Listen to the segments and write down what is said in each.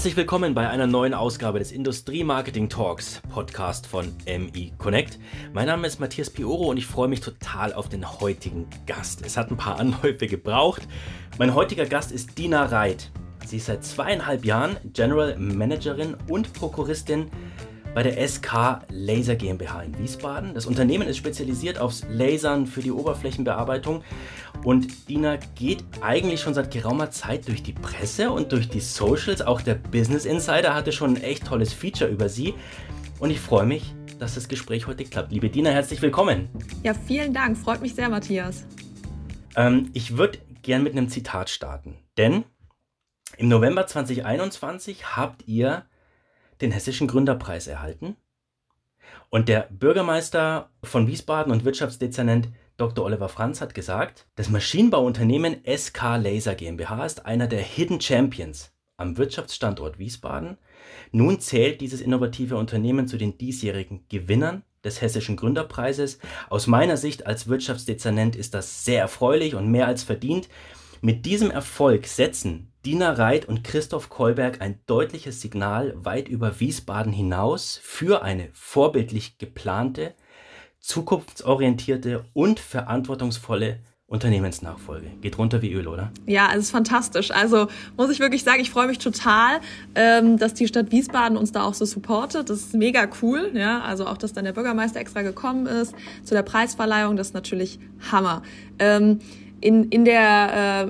Herzlich willkommen bei einer neuen Ausgabe des Industrie Marketing Talks, Podcast von MI Connect. Mein Name ist Matthias Pioro und ich freue mich total auf den heutigen Gast. Es hat ein paar Anläufe gebraucht. Mein heutiger Gast ist Dina Reit. Sie ist seit zweieinhalb Jahren General Managerin und Prokuristin bei der SK Laser GmbH in Wiesbaden. Das Unternehmen ist spezialisiert aufs Lasern für die Oberflächenbearbeitung und Dina geht eigentlich schon seit geraumer Zeit durch die Presse und durch die Socials. Auch der Business Insider hatte schon ein echt tolles Feature über sie. Und ich freue mich, dass das Gespräch heute klappt. Liebe Dina, herzlich willkommen. Ja, vielen Dank. Freut mich sehr, Matthias. Ähm, ich würde gern mit einem Zitat starten. Denn im November 2021 habt ihr den Hessischen Gründerpreis erhalten. Und der Bürgermeister von Wiesbaden und Wirtschaftsdezernent Dr. Oliver Franz hat gesagt, das Maschinenbauunternehmen SK Laser GmbH ist einer der Hidden Champions am Wirtschaftsstandort Wiesbaden. Nun zählt dieses innovative Unternehmen zu den diesjährigen Gewinnern des Hessischen Gründerpreises. Aus meiner Sicht als Wirtschaftsdezernent ist das sehr erfreulich und mehr als verdient. Mit diesem Erfolg setzen Dina Reit und Christoph Kolberg ein deutliches Signal weit über Wiesbaden hinaus für eine vorbildlich geplante, zukunftsorientierte und verantwortungsvolle Unternehmensnachfolge. Geht runter wie Öl, oder? Ja, es ist fantastisch. Also muss ich wirklich sagen, ich freue mich total, ähm, dass die Stadt Wiesbaden uns da auch so supportet. Das ist mega cool. Ja, also auch, dass dann der Bürgermeister extra gekommen ist zu der Preisverleihung, das ist natürlich Hammer. In, in der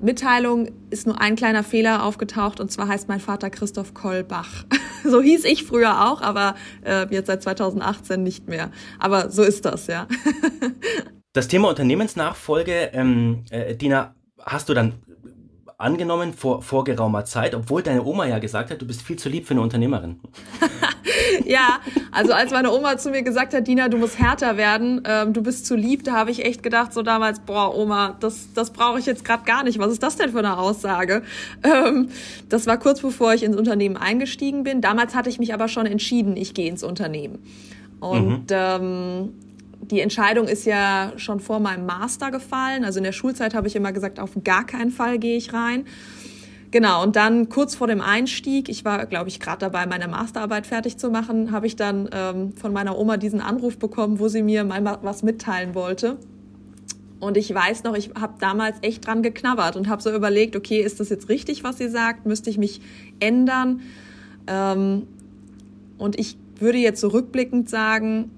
äh, Mitteilung ist nur ein kleiner Fehler aufgetaucht und zwar heißt mein Vater Christoph Kollbach. so hieß ich früher auch, aber äh, jetzt seit 2018 nicht mehr. Aber so ist das, ja. das Thema Unternehmensnachfolge, ähm, äh, Dina, hast du dann angenommen vor, vor geraumer Zeit, obwohl deine Oma ja gesagt hat, du bist viel zu lieb für eine Unternehmerin. ja, also als meine Oma zu mir gesagt hat, Dina, du musst härter werden, ähm, du bist zu lieb, da habe ich echt gedacht, so damals, boah, Oma, das, das brauche ich jetzt gerade gar nicht. Was ist das denn für eine Aussage? Ähm, das war kurz bevor ich ins Unternehmen eingestiegen bin. Damals hatte ich mich aber schon entschieden, ich gehe ins Unternehmen. Und mhm. ähm, die Entscheidung ist ja schon vor meinem Master gefallen. Also in der Schulzeit habe ich immer gesagt, auf gar keinen Fall gehe ich rein. Genau, und dann kurz vor dem Einstieg, ich war, glaube ich, gerade dabei, meine Masterarbeit fertig zu machen, habe ich dann ähm, von meiner Oma diesen Anruf bekommen, wo sie mir mal was mitteilen wollte. Und ich weiß noch, ich habe damals echt dran geknabbert und habe so überlegt, okay, ist das jetzt richtig, was sie sagt? Müsste ich mich ändern? Ähm, und ich würde jetzt so rückblickend sagen,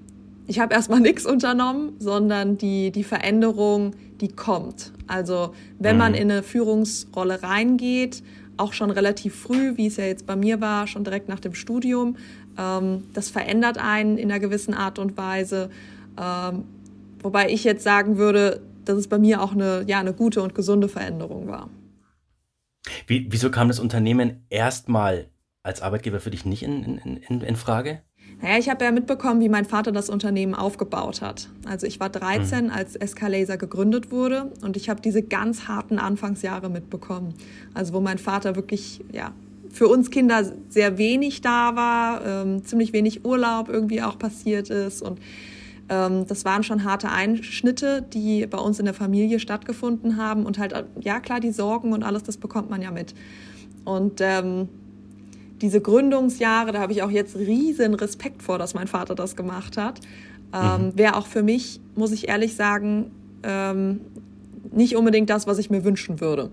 ich habe erstmal nichts unternommen, sondern die, die Veränderung, die kommt. Also wenn man mhm. in eine Führungsrolle reingeht, auch schon relativ früh, wie es ja jetzt bei mir war, schon direkt nach dem Studium, ähm, das verändert einen in einer gewissen Art und Weise. Ähm, wobei ich jetzt sagen würde, dass es bei mir auch eine, ja, eine gute und gesunde Veränderung war. Wie, wieso kam das Unternehmen erstmal als Arbeitgeber für dich nicht in, in, in, in Frage? Naja, ich habe ja mitbekommen, wie mein Vater das Unternehmen aufgebaut hat. Also ich war 13, mhm. als SK Laser gegründet wurde und ich habe diese ganz harten Anfangsjahre mitbekommen. Also wo mein Vater wirklich, ja, für uns Kinder sehr wenig da war, ähm, ziemlich wenig Urlaub irgendwie auch passiert ist und ähm, das waren schon harte Einschnitte, die bei uns in der Familie stattgefunden haben und halt, ja klar, die Sorgen und alles, das bekommt man ja mit. Und ähm, diese Gründungsjahre, da habe ich auch jetzt riesen Respekt vor, dass mein Vater das gemacht hat. Ähm, mhm. Wäre auch für mich, muss ich ehrlich sagen, ähm, nicht unbedingt das, was ich mir wünschen würde.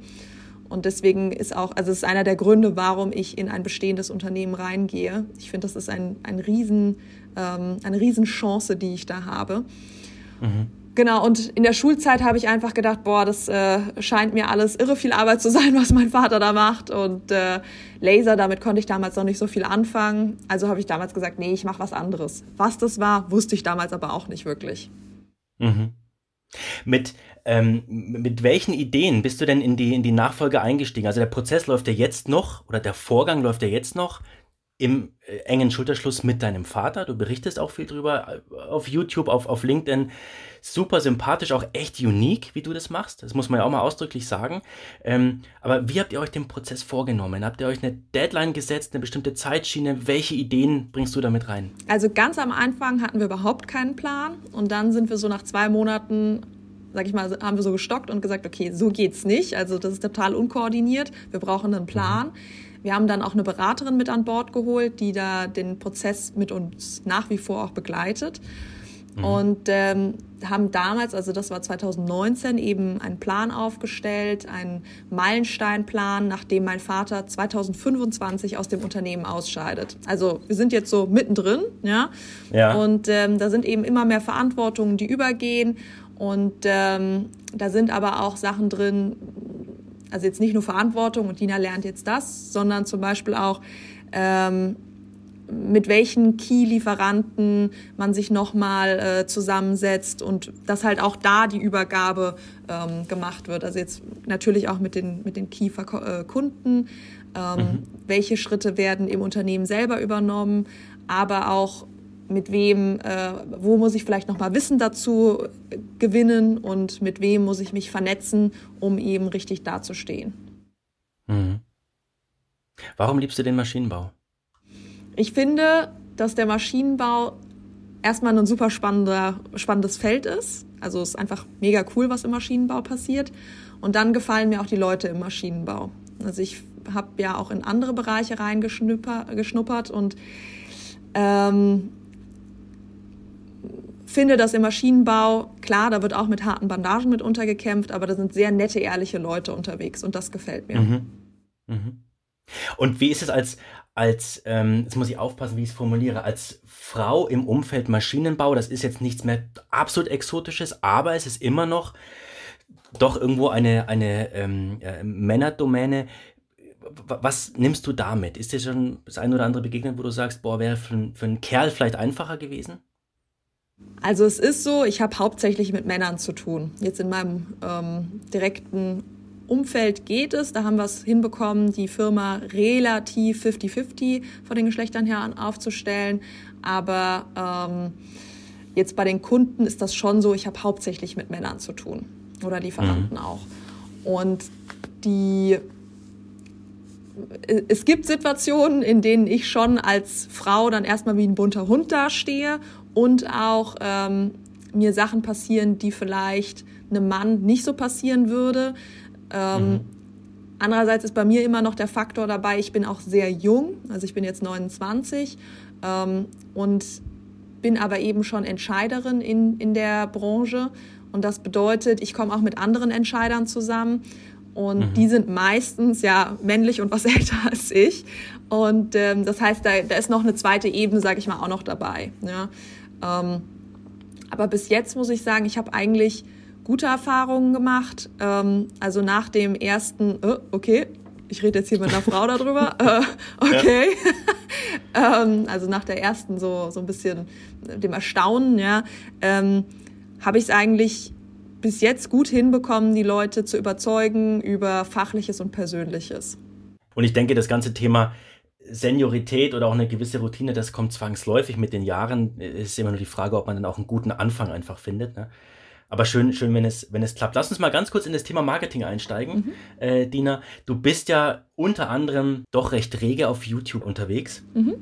Und deswegen ist auch, also es ist einer der Gründe, warum ich in ein bestehendes Unternehmen reingehe. Ich finde, das ist ein, ein riesen, ähm, eine Riesenchance, die ich da habe. Mhm. Genau, und in der Schulzeit habe ich einfach gedacht, boah, das äh, scheint mir alles irre viel Arbeit zu sein, was mein Vater da macht. Und äh, Laser, damit konnte ich damals noch nicht so viel anfangen. Also habe ich damals gesagt, nee, ich mache was anderes. Was das war, wusste ich damals aber auch nicht wirklich. Mhm. Mit, ähm, mit welchen Ideen bist du denn in die, in die Nachfolge eingestiegen? Also der Prozess läuft ja jetzt noch oder der Vorgang läuft ja jetzt noch im äh, engen Schulterschluss mit deinem Vater. Du berichtest auch viel drüber äh, auf YouTube, auf, auf LinkedIn. Super sympathisch, auch echt unique, wie du das machst. Das muss man ja auch mal ausdrücklich sagen. Ähm, aber wie habt ihr euch den Prozess vorgenommen? Habt ihr euch eine Deadline gesetzt, eine bestimmte Zeitschiene? Welche Ideen bringst du damit rein? Also ganz am Anfang hatten wir überhaupt keinen Plan. Und dann sind wir so nach zwei Monaten sag ich mal, haben wir so gestockt und gesagt, okay, so geht's nicht. Also das ist total unkoordiniert. Wir brauchen einen Plan. Mhm Wir haben dann auch eine Beraterin mit an Bord geholt, die da den Prozess mit uns nach wie vor auch begleitet. Mhm. Und ähm, haben damals, also das war 2019, eben einen Plan aufgestellt, einen Meilensteinplan, nachdem mein Vater 2025 aus dem Unternehmen ausscheidet. Also wir sind jetzt so mittendrin, ja. ja. Und ähm, da sind eben immer mehr Verantwortungen, die übergehen. Und ähm, da sind aber auch Sachen drin, also jetzt nicht nur Verantwortung und Dina lernt jetzt das, sondern zum Beispiel auch ähm, mit welchen Key-Lieferanten man sich nochmal äh, zusammensetzt und dass halt auch da die Übergabe ähm, gemacht wird. Also jetzt natürlich auch mit den, mit den Key-Kunden. Ähm, mhm. Welche Schritte werden im Unternehmen selber übernommen, aber auch mit wem, äh, wo muss ich vielleicht nochmal Wissen dazu gewinnen und mit wem muss ich mich vernetzen, um eben richtig dazustehen. Mhm. Warum liebst du den Maschinenbau? Ich finde, dass der Maschinenbau erstmal ein super spannender, spannendes Feld ist. Also es ist einfach mega cool, was im Maschinenbau passiert. Und dann gefallen mir auch die Leute im Maschinenbau. Also ich habe ja auch in andere Bereiche reingeschnuppert und ähm, finde, dass im Maschinenbau, klar, da wird auch mit harten Bandagen mit untergekämpft, aber da sind sehr nette, ehrliche Leute unterwegs und das gefällt mir. Mhm. Mhm. Und wie ist es als, als ähm, jetzt muss ich aufpassen, wie ich es formuliere, als Frau im Umfeld Maschinenbau, das ist jetzt nichts mehr absolut Exotisches, aber es ist immer noch doch irgendwo eine, eine ähm, äh, Männerdomäne. Was nimmst du damit? Ist dir schon das ein oder andere begegnet, wo du sagst, boah, wäre für, für einen Kerl vielleicht einfacher gewesen? Also es ist so, ich habe hauptsächlich mit Männern zu tun. Jetzt in meinem ähm, direkten Umfeld geht es. Da haben wir es hinbekommen, die Firma relativ 50-50 von den Geschlechtern her aufzustellen. Aber ähm, jetzt bei den Kunden ist das schon so, ich habe hauptsächlich mit Männern zu tun oder Lieferanten mhm. auch. Und die es gibt Situationen, in denen ich schon als Frau dann erstmal wie ein bunter Hund dastehe und auch ähm, mir Sachen passieren, die vielleicht einem Mann nicht so passieren würde. Ähm, mhm. Andererseits ist bei mir immer noch der Faktor dabei, ich bin auch sehr jung, also ich bin jetzt 29 ähm, und bin aber eben schon Entscheiderin in, in der Branche. Und das bedeutet, ich komme auch mit anderen Entscheidern zusammen. Und mhm. die sind meistens ja männlich und was älter als ich. Und ähm, das heißt, da, da ist noch eine zweite Ebene, sage ich mal, auch noch dabei. Ja. Ähm, aber bis jetzt muss ich sagen, ich habe eigentlich gute Erfahrungen gemacht. Ähm, also nach dem ersten, oh, okay, ich rede jetzt hier mit einer Frau darüber, äh, okay. Ähm, also nach der ersten so, so ein bisschen dem Erstaunen, ja, ähm, habe ich es eigentlich bis jetzt gut hinbekommen, die Leute zu überzeugen über Fachliches und Persönliches. Und ich denke, das ganze Thema Seniorität oder auch eine gewisse Routine, das kommt zwangsläufig mit den Jahren. Es ist immer nur die Frage, ob man dann auch einen guten Anfang einfach findet. Ne? Aber schön, schön, wenn es, wenn es klappt. Lass uns mal ganz kurz in das Thema Marketing einsteigen. Mhm. Äh, Dina, du bist ja unter anderem doch recht rege auf YouTube unterwegs. Mhm.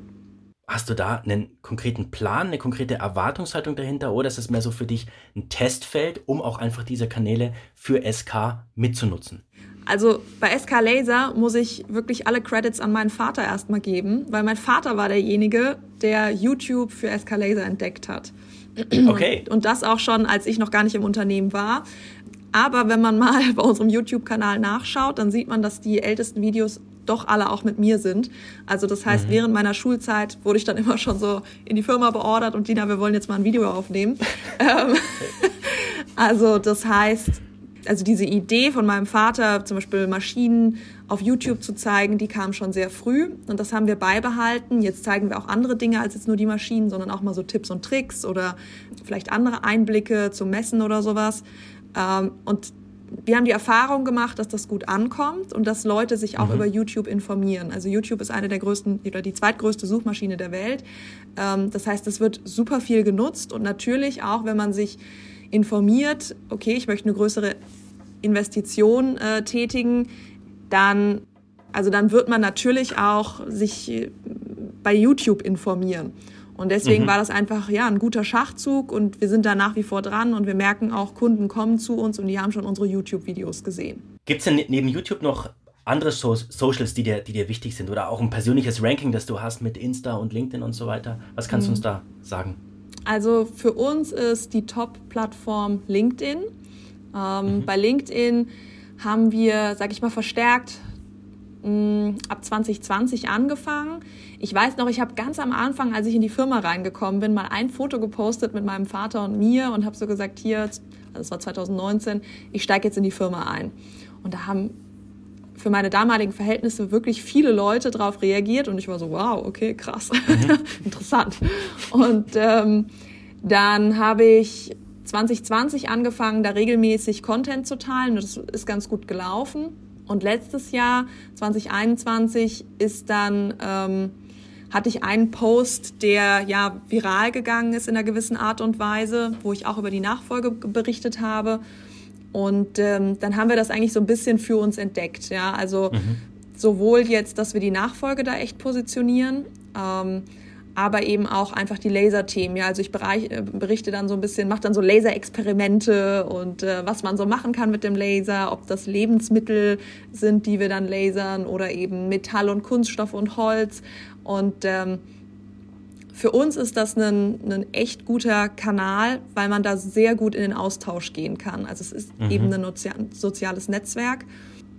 Hast du da einen konkreten Plan, eine konkrete Erwartungshaltung dahinter oder ist es mehr so für dich ein Testfeld, um auch einfach diese Kanäle für SK mitzunutzen? Also bei SK Laser muss ich wirklich alle Credits an meinen Vater erstmal geben, weil mein Vater war derjenige, der YouTube für SK Laser entdeckt hat. Okay. Und das auch schon, als ich noch gar nicht im Unternehmen war. Aber wenn man mal bei unserem YouTube-Kanal nachschaut, dann sieht man, dass die ältesten Videos doch alle auch mit mir sind. Also das heißt, mhm. während meiner Schulzeit wurde ich dann immer schon so in die Firma beordert und Dina, wir wollen jetzt mal ein Video aufnehmen. Ähm, also das heißt, also diese Idee von meinem Vater, zum Beispiel Maschinen auf YouTube zu zeigen, die kam schon sehr früh und das haben wir beibehalten. Jetzt zeigen wir auch andere Dinge als jetzt nur die Maschinen, sondern auch mal so Tipps und Tricks oder vielleicht andere Einblicke zum Messen oder sowas. Ähm, und wir haben die Erfahrung gemacht, dass das gut ankommt und dass Leute sich auch mhm. über YouTube informieren. Also YouTube ist eine der größten oder die zweitgrößte Suchmaschine der Welt. Ähm, das heißt, es wird super viel genutzt und natürlich auch, wenn man sich informiert, okay, ich möchte eine größere Investition äh, tätigen, dann, also dann wird man natürlich auch sich äh, bei YouTube informieren. Und deswegen mhm. war das einfach ja ein guter Schachzug und wir sind da nach wie vor dran und wir merken auch, Kunden kommen zu uns und die haben schon unsere YouTube-Videos gesehen. Gibt es denn neben YouTube noch andere so Socials, die dir, die dir wichtig sind oder auch ein persönliches Ranking, das du hast mit Insta und LinkedIn und so weiter. Was kannst mhm. du uns da sagen? Also für uns ist die Top-Plattform LinkedIn. Ähm, mhm. Bei LinkedIn haben wir, sag ich mal, verstärkt mh, mm, ab 2020 angefangen. Ich weiß noch, ich habe ganz am Anfang, als ich in die Firma reingekommen bin, mal ein Foto gepostet mit meinem Vater und mir und habe so gesagt, hier, also das war 2019, ich steige jetzt in die Firma ein. Und da haben für meine damaligen Verhältnisse wirklich viele Leute darauf reagiert und ich war so, wow, okay, krass, mhm. interessant. Und ähm, dann habe ich 2020 angefangen, da regelmäßig Content zu teilen. Das ist ganz gut gelaufen. Und letztes Jahr, 2021, ist dann, ähm, hatte ich einen Post, der ja viral gegangen ist in einer gewissen Art und Weise, wo ich auch über die Nachfolge berichtet habe. Und ähm, dann haben wir das eigentlich so ein bisschen für uns entdeckt. Ja, also mhm. sowohl jetzt, dass wir die Nachfolge da echt positionieren, ähm, aber eben auch einfach die Laserthemen. Ja, also ich äh, berichte dann so ein bisschen, mache dann so Laserexperimente und äh, was man so machen kann mit dem Laser, ob das Lebensmittel sind, die wir dann lasern oder eben Metall und Kunststoff und Holz. Und ähm, für uns ist das ein, ein echt guter Kanal, weil man da sehr gut in den Austausch gehen kann. Also es ist mhm. eben ein soziales Netzwerk.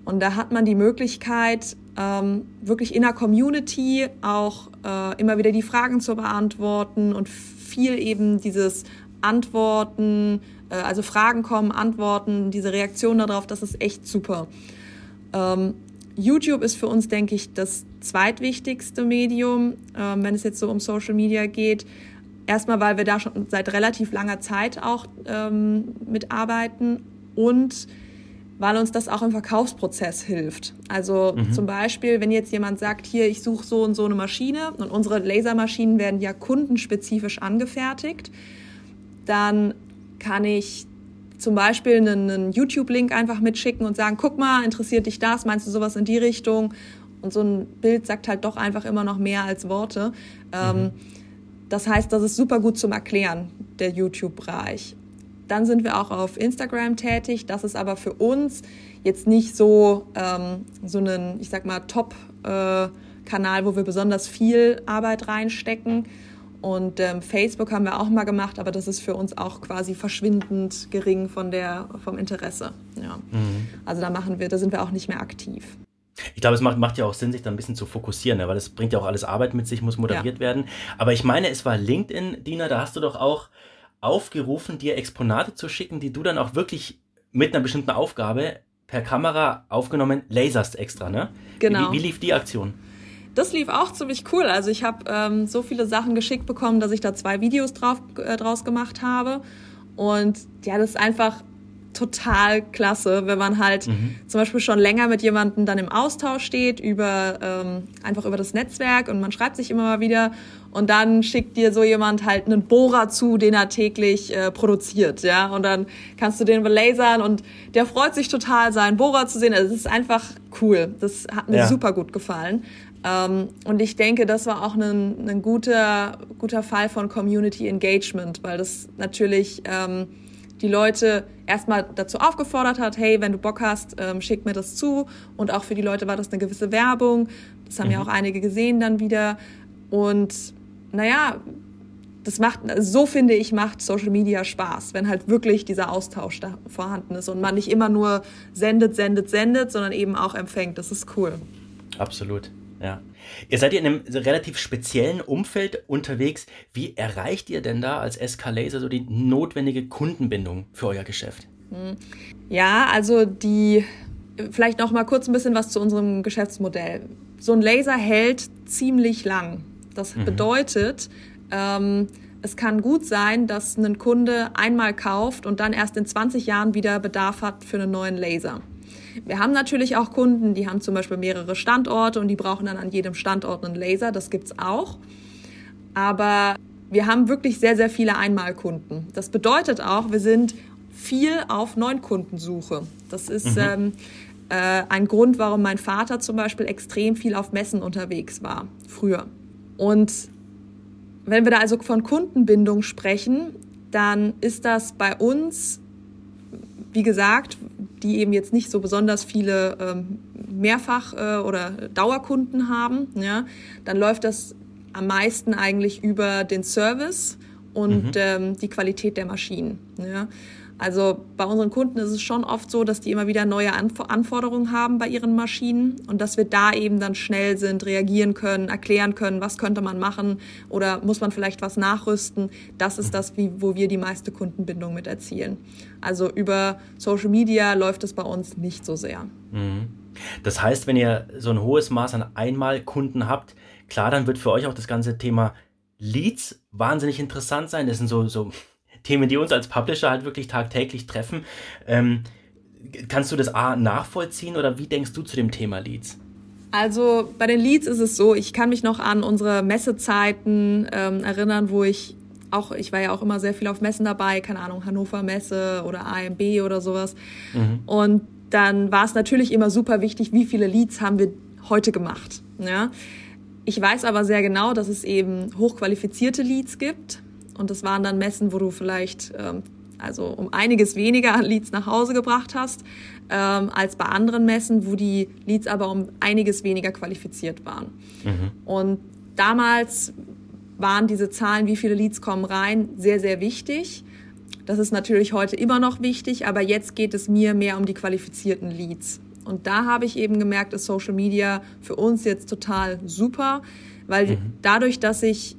Und da hat man die Möglichkeit, ähm, wirklich in der Community auch äh, immer wieder die Fragen zu beantworten und viel eben dieses Antworten, äh, also Fragen kommen, Antworten, diese Reaktion darauf, das ist echt super. Ähm, YouTube ist für uns, denke ich, das zweitwichtigste Medium, ähm, wenn es jetzt so um Social Media geht. Erstmal, weil wir da schon seit relativ langer Zeit auch ähm, mitarbeiten und weil uns das auch im Verkaufsprozess hilft. Also mhm. zum Beispiel, wenn jetzt jemand sagt, hier, ich suche so und so eine Maschine und unsere Lasermaschinen werden ja kundenspezifisch angefertigt, dann kann ich zum Beispiel einen, einen YouTube-Link einfach mitschicken und sagen, guck mal, interessiert dich das? Meinst du sowas in die Richtung? Und so ein Bild sagt halt doch einfach immer noch mehr als Worte. Ähm, mhm. Das heißt, das ist super gut zum Erklären, der YouTube-Bereich. Dann sind wir auch auf Instagram tätig. Das ist aber für uns jetzt nicht so, ähm, so ein, ich sag mal, Top-Kanal, äh, wo wir besonders viel Arbeit reinstecken. Und ähm, Facebook haben wir auch mal gemacht, aber das ist für uns auch quasi verschwindend gering von der, vom Interesse. Ja. Mhm. Also da machen wir, da sind wir auch nicht mehr aktiv. Ich glaube, es macht, macht ja auch Sinn, sich da ein bisschen zu fokussieren, ne? weil es bringt ja auch alles Arbeit mit sich, muss moderiert ja. werden. Aber ich meine, es war LinkedIn, Dina, da hast du doch auch aufgerufen, dir Exponate zu schicken, die du dann auch wirklich mit einer bestimmten Aufgabe per Kamera aufgenommen laserst extra, ne? Genau. Wie, wie lief die Aktion? Das lief auch ziemlich cool. Also ich habe ähm, so viele Sachen geschickt bekommen, dass ich da zwei Videos drauf, äh, draus gemacht habe. Und ja, das ist einfach total klasse, wenn man halt mhm. zum Beispiel schon länger mit jemandem dann im Austausch steht über ähm, einfach über das Netzwerk und man schreibt sich immer mal wieder und dann schickt dir so jemand halt einen Bohrer zu, den er täglich äh, produziert, ja und dann kannst du den belasern und der freut sich total, seinen Bohrer zu sehen. Also es ist einfach cool. Das hat mir ja. super gut gefallen. Ähm, und ich denke, das war auch ein, ein guter guter Fall von Community Engagement, weil das natürlich ähm, die Leute erstmal dazu aufgefordert hat, hey, wenn du Bock hast, ähm, schick mir das zu. Und auch für die Leute war das eine gewisse Werbung. Das haben mhm. ja auch einige gesehen dann wieder. Und naja, das macht, so finde ich, macht Social Media Spaß, wenn halt wirklich dieser Austausch da vorhanden ist und man nicht immer nur sendet, sendet, sendet, sondern eben auch empfängt. Das ist cool. Absolut, ja. Ihr seid ja in einem relativ speziellen Umfeld unterwegs. Wie erreicht ihr denn da als SK Laser so die notwendige Kundenbindung für euer Geschäft? Hm. Ja, also die, vielleicht noch mal kurz ein bisschen was zu unserem Geschäftsmodell. So ein Laser hält ziemlich lang. Das mhm. bedeutet, ähm, es kann gut sein, dass ein Kunde einmal kauft und dann erst in 20 Jahren wieder Bedarf hat für einen neuen Laser. Wir haben natürlich auch Kunden, die haben zum Beispiel mehrere Standorte und die brauchen dann an jedem Standort einen Laser. Das gibt's auch. Aber wir haben wirklich sehr, sehr viele Einmalkunden. Das bedeutet auch, wir sind viel auf Neukundensuche. Das ist mhm. ähm, äh, ein Grund, warum mein Vater zum Beispiel extrem viel auf Messen unterwegs war, früher. Und wenn wir da also von Kundenbindung sprechen, dann ist das bei uns, wie gesagt, die eben jetzt nicht so besonders viele ähm, Mehrfach- äh, oder Dauerkunden haben, ja, dann läuft das am meisten eigentlich über den Service und mhm. ähm, die Qualität der Maschinen. Ja. Also bei unseren Kunden ist es schon oft so, dass die immer wieder neue Anforderungen haben bei ihren Maschinen und dass wir da eben dann schnell sind, reagieren können, erklären können, was könnte man machen oder muss man vielleicht was nachrüsten. Das ist das, wo wir die meiste Kundenbindung mit erzielen. Also über Social Media läuft es bei uns nicht so sehr. Mhm. Das heißt, wenn ihr so ein hohes Maß an Einmalkunden habt, klar, dann wird für euch auch das ganze Thema Leads wahnsinnig interessant sein. Das sind so, so Themen, die uns als Publisher halt wirklich tagtäglich treffen. Ähm, kannst du das A nachvollziehen oder wie denkst du zu dem Thema Leads? Also bei den Leads ist es so, ich kann mich noch an unsere Messezeiten ähm, erinnern, wo ich auch, ich war ja auch immer sehr viel auf Messen dabei, keine Ahnung, Hannover Messe oder AMB oder sowas. Mhm. Und dann war es natürlich immer super wichtig, wie viele Leads haben wir heute gemacht. Ja? Ich weiß aber sehr genau, dass es eben hochqualifizierte Leads gibt, und das waren dann Messen, wo du vielleicht ähm, also um einiges weniger Leads nach Hause gebracht hast, ähm, als bei anderen Messen, wo die Leads aber um einiges weniger qualifiziert waren. Mhm. Und damals waren diese Zahlen, wie viele Leads kommen rein, sehr, sehr wichtig. Das ist natürlich heute immer noch wichtig, aber jetzt geht es mir mehr um die qualifizierten Leads. Und da habe ich eben gemerkt, ist Social Media für uns jetzt total super, weil mhm. dadurch, dass ich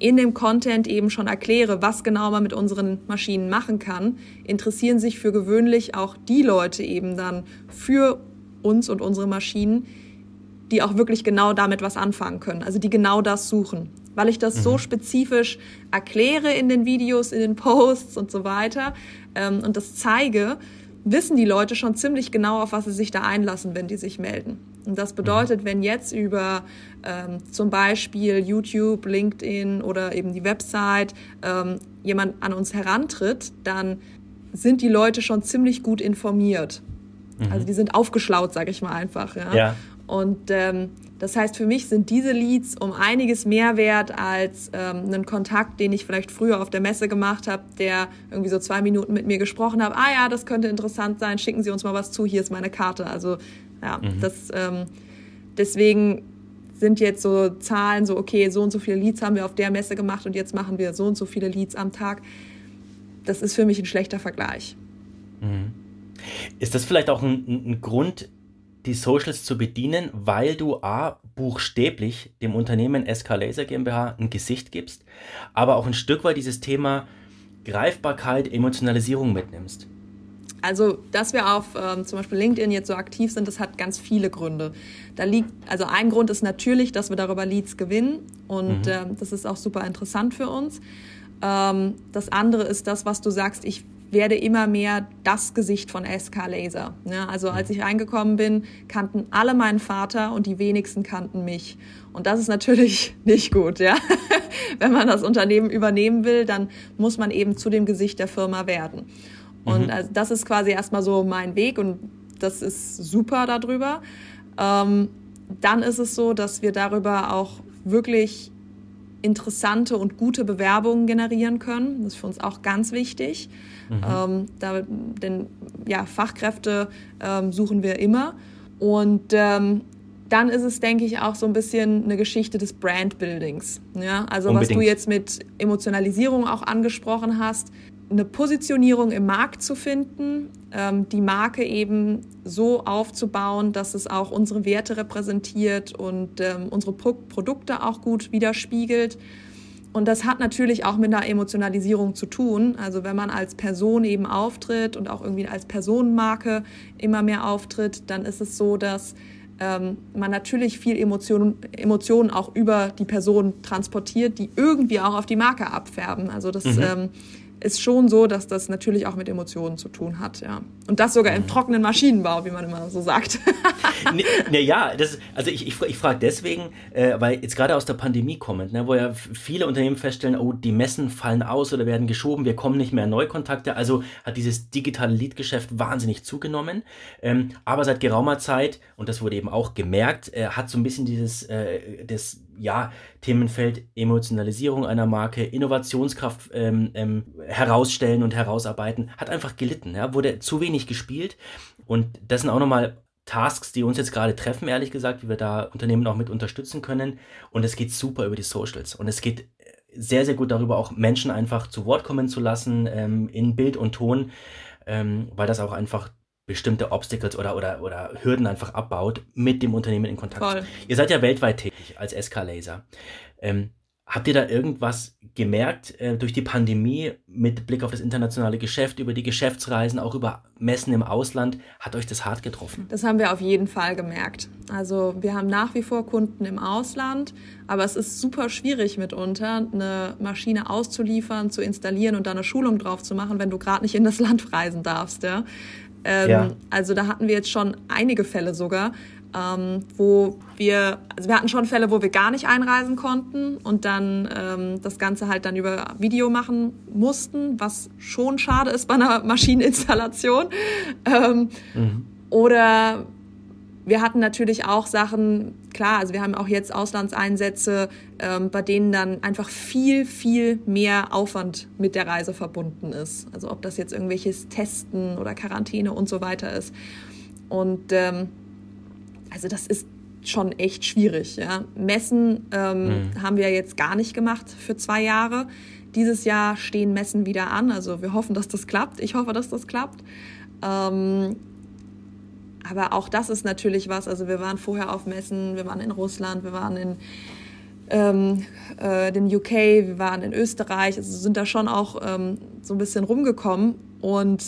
in dem Content eben schon erkläre, was genau man mit unseren Maschinen machen kann, interessieren sich für gewöhnlich auch die Leute eben dann für uns und unsere Maschinen, die auch wirklich genau damit was anfangen können, also die genau das suchen. Weil ich das mhm. so spezifisch erkläre in den Videos, in den Posts und so weiter ähm, und das zeige, wissen die Leute schon ziemlich genau, auf was sie sich da einlassen, wenn die sich melden. Und das bedeutet, wenn jetzt über ähm, zum Beispiel YouTube, LinkedIn oder eben die Website ähm, jemand an uns herantritt, dann sind die Leute schon ziemlich gut informiert. Mhm. Also die sind aufgeschlaut, sage ich mal einfach. Ja. ja. Und ähm, das heißt, für mich sind diese Leads um einiges mehr wert als ähm, einen Kontakt, den ich vielleicht früher auf der Messe gemacht habe, der irgendwie so zwei Minuten mit mir gesprochen hat. Ah ja, das könnte interessant sein, schicken Sie uns mal was zu, hier ist meine Karte. Also ja, mhm. das ähm, deswegen sind jetzt so Zahlen so, okay, so und so viele Leads haben wir auf der Messe gemacht und jetzt machen wir so und so viele Leads am Tag. Das ist für mich ein schlechter Vergleich. Mhm. Ist das vielleicht auch ein, ein Grund, die Socials zu bedienen, weil du A, buchstäblich dem Unternehmen SK Laser GmbH ein Gesicht gibst, aber auch ein Stück weit dieses Thema Greifbarkeit, Emotionalisierung mitnimmst? Also, dass wir auf ähm, zum Beispiel LinkedIn jetzt so aktiv sind, das hat ganz viele Gründe. Da liegt, also ein Grund ist natürlich, dass wir darüber Leads gewinnen und mhm. ähm, das ist auch super interessant für uns. Ähm, das andere ist das, was du sagst, ich werde immer mehr das Gesicht von SK Laser. Ja, also als ich reingekommen bin, kannten alle meinen Vater und die wenigsten kannten mich. Und das ist natürlich nicht gut, ja. Wenn man das Unternehmen übernehmen will, dann muss man eben zu dem Gesicht der Firma werden. Und mhm. also das ist quasi erstmal so mein Weg und das ist super darüber. Ähm, dann ist es so, dass wir darüber auch wirklich interessante und gute Bewerbungen generieren können. Das ist für uns auch ganz wichtig. Mhm. Ähm, da, denn ja, Fachkräfte ähm, suchen wir immer. Und ähm, dann ist es, denke ich, auch so ein bisschen eine Geschichte des Brandbuildings. Ja? Also Unbedingt. was du jetzt mit Emotionalisierung auch angesprochen hast, eine Positionierung im Markt zu finden, ähm, die Marke eben so aufzubauen, dass es auch unsere Werte repräsentiert und ähm, unsere Pro Produkte auch gut widerspiegelt. Und das hat natürlich auch mit einer Emotionalisierung zu tun. Also wenn man als Person eben auftritt und auch irgendwie als Personenmarke immer mehr auftritt, dann ist es so, dass ähm, man natürlich viel Emotionen, Emotionen auch über die Person transportiert, die irgendwie auch auf die Marke abfärben. Also das mhm. ähm, ist schon so, dass das natürlich auch mit Emotionen zu tun hat, ja. Und das sogar im mhm. trockenen Maschinenbau, wie man immer so sagt. ne, ne, ja, das, also ich, ich, ich frage deswegen, äh, weil jetzt gerade aus der Pandemie kommend, ne, wo ja viele Unternehmen feststellen, oh, die Messen fallen aus oder werden geschoben, wir kommen nicht mehr in Neukontakte, also hat dieses digitale Leadgeschäft wahnsinnig zugenommen. Ähm, aber seit geraumer Zeit, und das wurde eben auch gemerkt, äh, hat so ein bisschen dieses, äh, das ja, Themenfeld Emotionalisierung einer Marke, Innovationskraft ähm, ähm, herausstellen und herausarbeiten, hat einfach gelitten, ja, wurde zu wenig gespielt. Und das sind auch nochmal Tasks, die uns jetzt gerade treffen, ehrlich gesagt, wie wir da Unternehmen auch mit unterstützen können. Und es geht super über die Socials. Und es geht sehr, sehr gut darüber, auch Menschen einfach zu Wort kommen zu lassen, ähm, in Bild und Ton, ähm, weil das auch einfach bestimmte Obstacles oder, oder, oder Hürden einfach abbaut, mit dem Unternehmen in Kontakt. Voll. Ihr seid ja weltweit tätig als SK Laser. Ähm, Habt ihr da irgendwas gemerkt äh, durch die Pandemie mit Blick auf das internationale Geschäft, über die Geschäftsreisen, auch über Messen im Ausland? Hat euch das hart getroffen? Das haben wir auf jeden Fall gemerkt. Also wir haben nach wie vor Kunden im Ausland, aber es ist super schwierig mitunter, eine Maschine auszuliefern, zu installieren und da eine Schulung drauf zu machen, wenn du gerade nicht in das Land reisen darfst. Ja? Ähm, ja. Also da hatten wir jetzt schon einige Fälle sogar, ähm, wo wir, also wir hatten schon Fälle, wo wir gar nicht einreisen konnten und dann ähm, das Ganze halt dann über Video machen mussten, was schon schade ist bei einer Maschineninstallation. Ähm, mhm. Oder wir hatten natürlich auch Sachen, klar, also wir haben auch jetzt Auslandseinsätze, ähm, bei denen dann einfach viel, viel mehr Aufwand mit der Reise verbunden ist. Also ob das jetzt irgendwelches Testen oder Quarantäne und so weiter ist. Und ähm, also das ist schon echt schwierig. Ja. Messen ähm, mhm. haben wir jetzt gar nicht gemacht für zwei Jahre. Dieses Jahr stehen Messen wieder an. Also wir hoffen, dass das klappt. Ich hoffe, dass das klappt. Ähm, aber auch das ist natürlich was. Also wir waren vorher auf Messen, wir waren in Russland, wir waren in ähm, äh, den UK, wir waren in Österreich. Also sind da schon auch ähm, so ein bisschen rumgekommen. Und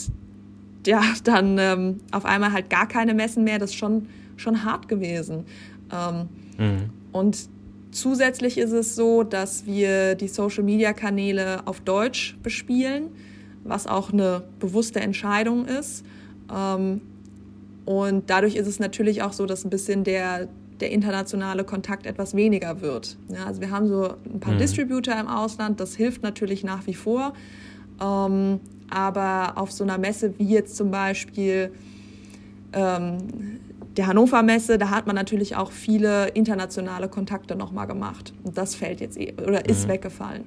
ja, dann ähm, auf einmal halt gar keine Messen mehr. Das ist schon schon hart gewesen. Ähm, mhm. Und zusätzlich ist es so, dass wir die Social-Media-Kanäle auf Deutsch bespielen, was auch eine bewusste Entscheidung ist. Ähm, und dadurch ist es natürlich auch so, dass ein bisschen der, der internationale Kontakt etwas weniger wird. Ja, also wir haben so ein paar mhm. Distributor im Ausland, das hilft natürlich nach wie vor. Ähm, aber auf so einer Messe wie jetzt zum Beispiel ähm, der Hannover Messe, da hat man natürlich auch viele internationale Kontakte nochmal gemacht. Und das fällt jetzt eh, oder ist mhm. weggefallen.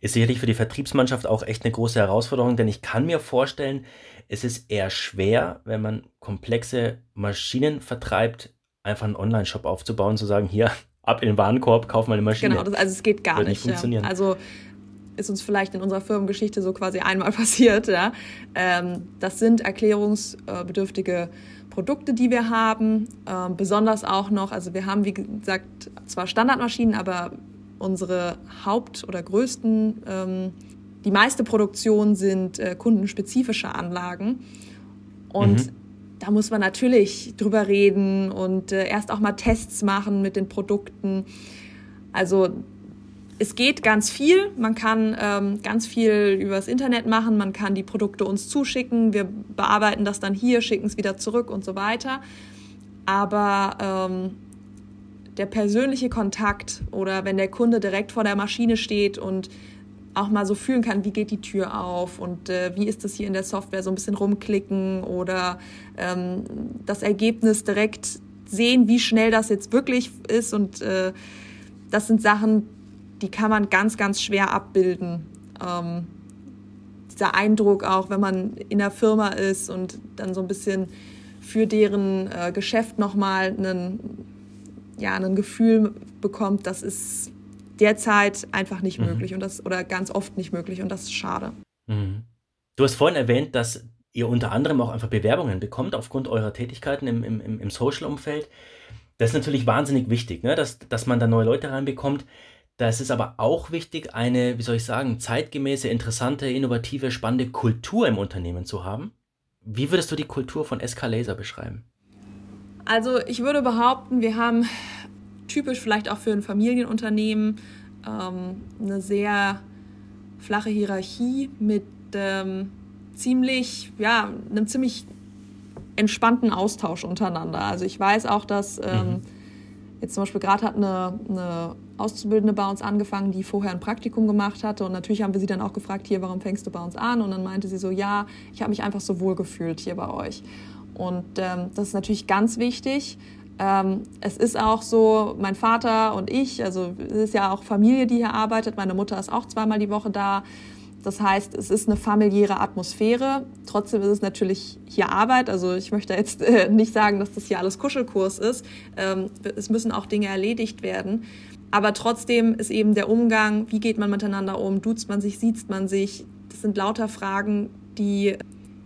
Ist sicherlich für die Vertriebsmannschaft auch echt eine große Herausforderung, denn ich kann mir vorstellen, es ist eher schwer, wenn man komplexe Maschinen vertreibt, einfach einen Online-Shop aufzubauen, zu sagen, hier, ab in den Warenkorb, kauf mal eine Maschine. Genau, das, also es geht gar Wird nicht. nicht funktionieren. Ja. Also ist uns vielleicht in unserer Firmengeschichte so quasi einmal passiert. Ja. Ähm, das sind erklärungsbedürftige Produkte, die wir haben. Ähm, besonders auch noch, also wir haben, wie gesagt, zwar Standardmaschinen, aber unsere Haupt- oder größten, ähm, die meiste Produktion sind äh, kundenspezifische Anlagen. Und mhm. da muss man natürlich drüber reden und äh, erst auch mal Tests machen mit den Produkten. Also es geht ganz viel. Man kann ähm, ganz viel übers Internet machen. Man kann die Produkte uns zuschicken. Wir bearbeiten das dann hier, schicken es wieder zurück und so weiter. Aber ähm, der persönliche Kontakt oder wenn der Kunde direkt vor der Maschine steht und auch mal so fühlen kann, wie geht die Tür auf und äh, wie ist das hier in der Software, so ein bisschen rumklicken oder ähm, das Ergebnis direkt sehen, wie schnell das jetzt wirklich ist und äh, das sind Sachen, die kann man ganz, ganz schwer abbilden. Ähm, dieser Eindruck auch, wenn man in der Firma ist und dann so ein bisschen für deren äh, Geschäft nochmal einen, ja, ein Gefühl bekommt, das ist derzeit einfach nicht mhm. möglich und das oder ganz oft nicht möglich und das ist schade. Mhm. Du hast vorhin erwähnt, dass ihr unter anderem auch einfach Bewerbungen bekommt aufgrund eurer Tätigkeiten im, im, im Social-Umfeld. Das ist natürlich wahnsinnig wichtig, ne? dass, dass man da neue Leute reinbekommt. Da ist es aber auch wichtig, eine, wie soll ich sagen, zeitgemäße, interessante, innovative, spannende Kultur im Unternehmen zu haben. Wie würdest du die Kultur von SK Laser beschreiben? Also ich würde behaupten, wir haben typisch vielleicht auch für ein Familienunternehmen ähm, eine sehr flache Hierarchie mit ähm, ziemlich, ja, einem ziemlich entspannten Austausch untereinander. Also ich weiß auch, dass ähm, mhm. jetzt zum Beispiel gerade hat eine, eine Auszubildende bei uns angefangen, die vorher ein Praktikum gemacht hatte. Und natürlich haben wir sie dann auch gefragt, hier, warum fängst du bei uns an? Und dann meinte sie so, ja, ich habe mich einfach so wohl gefühlt hier bei euch. Und ähm, das ist natürlich ganz wichtig. Ähm, es ist auch so, mein Vater und ich, also es ist ja auch Familie, die hier arbeitet. Meine Mutter ist auch zweimal die Woche da. das heißt, es ist eine familiäre Atmosphäre. Trotzdem ist es natürlich hier Arbeit. Also ich möchte jetzt äh, nicht sagen, dass das hier alles Kuschelkurs ist. Ähm, es müssen auch Dinge erledigt werden. Aber trotzdem ist eben der Umgang, wie geht man miteinander um, duzt man sich, sieht man sich. Das sind lauter Fragen, die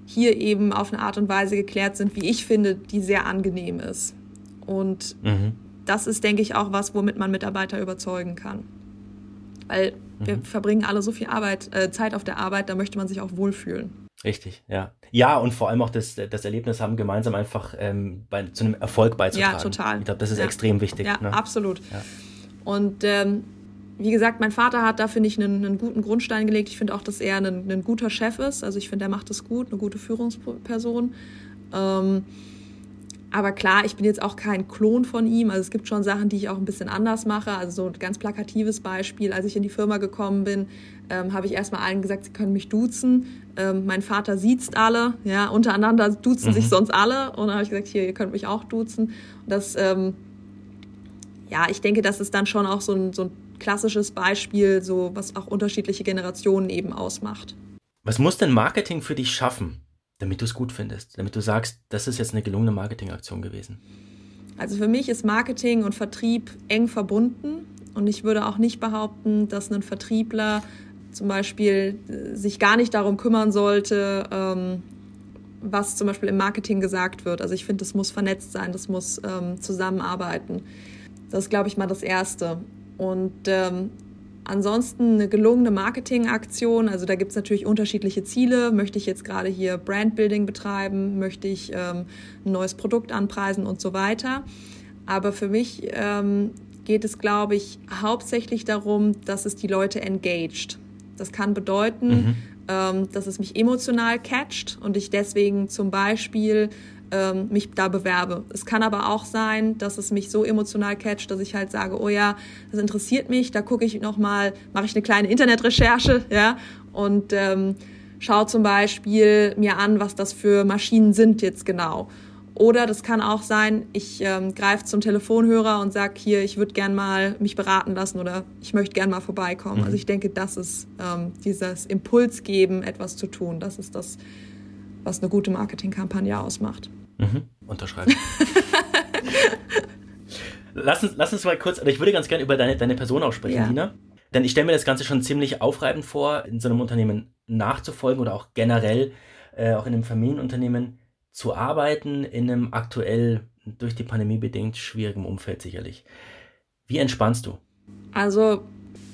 hier eben auf eine Art und Weise geklärt sind, wie ich finde, die sehr angenehm ist. Und mhm. das ist, denke ich, auch was, womit man Mitarbeiter überzeugen kann. Weil mhm. wir verbringen alle so viel Arbeit, äh, Zeit auf der Arbeit, da möchte man sich auch wohlfühlen. Richtig, ja. Ja, und vor allem auch das, das Erlebnis haben, gemeinsam einfach ähm, bei, zu einem Erfolg beizutragen. Ja, total. Ich glaube, das ist ja. extrem wichtig. Ja, ne? absolut. Ja. Und ähm, wie gesagt, mein Vater hat da, finde ich, einen, einen, guten Grundstein gelegt. Ich finde auch, dass er ein, ein, guter Chef ist. Also ich finde, er macht das gut, eine gute Führungsperson. Ähm, aber klar, ich bin jetzt auch kein Klon von ihm. Also es gibt schon Sachen, die ich auch ein bisschen anders mache. Also so ein ganz plakatives Beispiel. Als ich in die Firma gekommen bin, ähm, habe ich erstmal allen gesagt, sie können mich duzen. Ähm, mein Vater sieht's alle. Ja, untereinander duzen mhm. sich sonst alle. Und dann habe ich gesagt, hier, ihr könnt mich auch duzen. Und das, ähm, ja, ich denke, das ist dann schon auch so ein, so ein klassisches Beispiel, so was auch unterschiedliche Generationen eben ausmacht. Was muss denn Marketing für dich schaffen? Damit du es gut findest, damit du sagst, das ist jetzt eine gelungene Marketingaktion gewesen? Also für mich ist Marketing und Vertrieb eng verbunden und ich würde auch nicht behaupten, dass ein Vertriebler zum Beispiel äh, sich gar nicht darum kümmern sollte, ähm, was zum Beispiel im Marketing gesagt wird. Also ich finde, das muss vernetzt sein, das muss ähm, zusammenarbeiten. Das ist, glaube ich, mal das Erste. Und ähm, Ansonsten eine gelungene Marketingaktion, also da gibt es natürlich unterschiedliche Ziele. Möchte ich jetzt gerade hier Brandbuilding betreiben? Möchte ich ähm, ein neues Produkt anpreisen und so weiter? Aber für mich ähm, geht es, glaube ich, hauptsächlich darum, dass es die Leute engaged. Das kann bedeuten, mhm. ähm, dass es mich emotional catcht und ich deswegen zum Beispiel ähm, mich da bewerbe. Es kann aber auch sein, dass es mich so emotional catcht, dass ich halt sage, oh ja, das interessiert mich, da gucke ich nochmal, mache ich eine kleine Internetrecherche, ja, und ähm, schaue zum Beispiel mir an, was das für Maschinen sind jetzt genau. Oder das kann auch sein, ich ähm, greife zum Telefonhörer und sage hier, ich würde gern mal mich beraten lassen oder ich möchte gern mal vorbeikommen. Mhm. Also ich denke, das ist ähm, dieses Impuls geben, etwas zu tun. Das ist das, was eine gute Marketingkampagne ausmacht. Mhm. Unterschreiben. lass, uns, lass uns mal kurz, ich würde ganz gerne über deine, deine Person auch sprechen, ja. Nina. Denn ich stelle mir das Ganze schon ziemlich aufreibend vor, in so einem Unternehmen nachzufolgen oder auch generell äh, auch in einem Familienunternehmen zu arbeiten, in einem aktuell durch die Pandemie bedingt schwierigen Umfeld sicherlich. Wie entspannst du? Also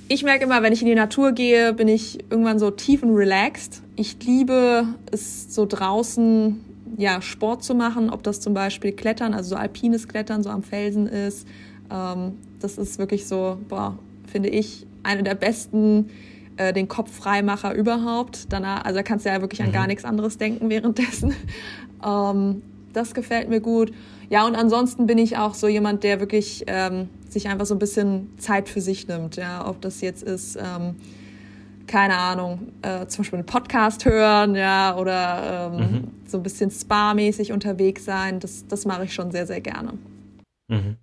ich merke immer, wenn ich in die Natur gehe, bin ich irgendwann so tiefen relaxed. Ich liebe es so draußen ja, Sport zu machen, ob das zum Beispiel Klettern, also so alpines Klettern so am Felsen ist. Ähm, das ist wirklich so, boah, finde ich, eine der besten äh, den Kopf Freimacher überhaupt. Danach, also da kannst du ja wirklich an gar mhm. nichts anderes denken währenddessen. ähm, das gefällt mir gut. Ja, und ansonsten bin ich auch so jemand, der wirklich ähm, sich einfach so ein bisschen Zeit für sich nimmt. Ja, ob das jetzt ist, ähm, keine Ahnung, äh, zum Beispiel einen Podcast hören, ja, oder ähm, mhm. so ein bisschen spa-mäßig unterwegs sein. Das, das mache ich schon sehr, sehr gerne. Mhm.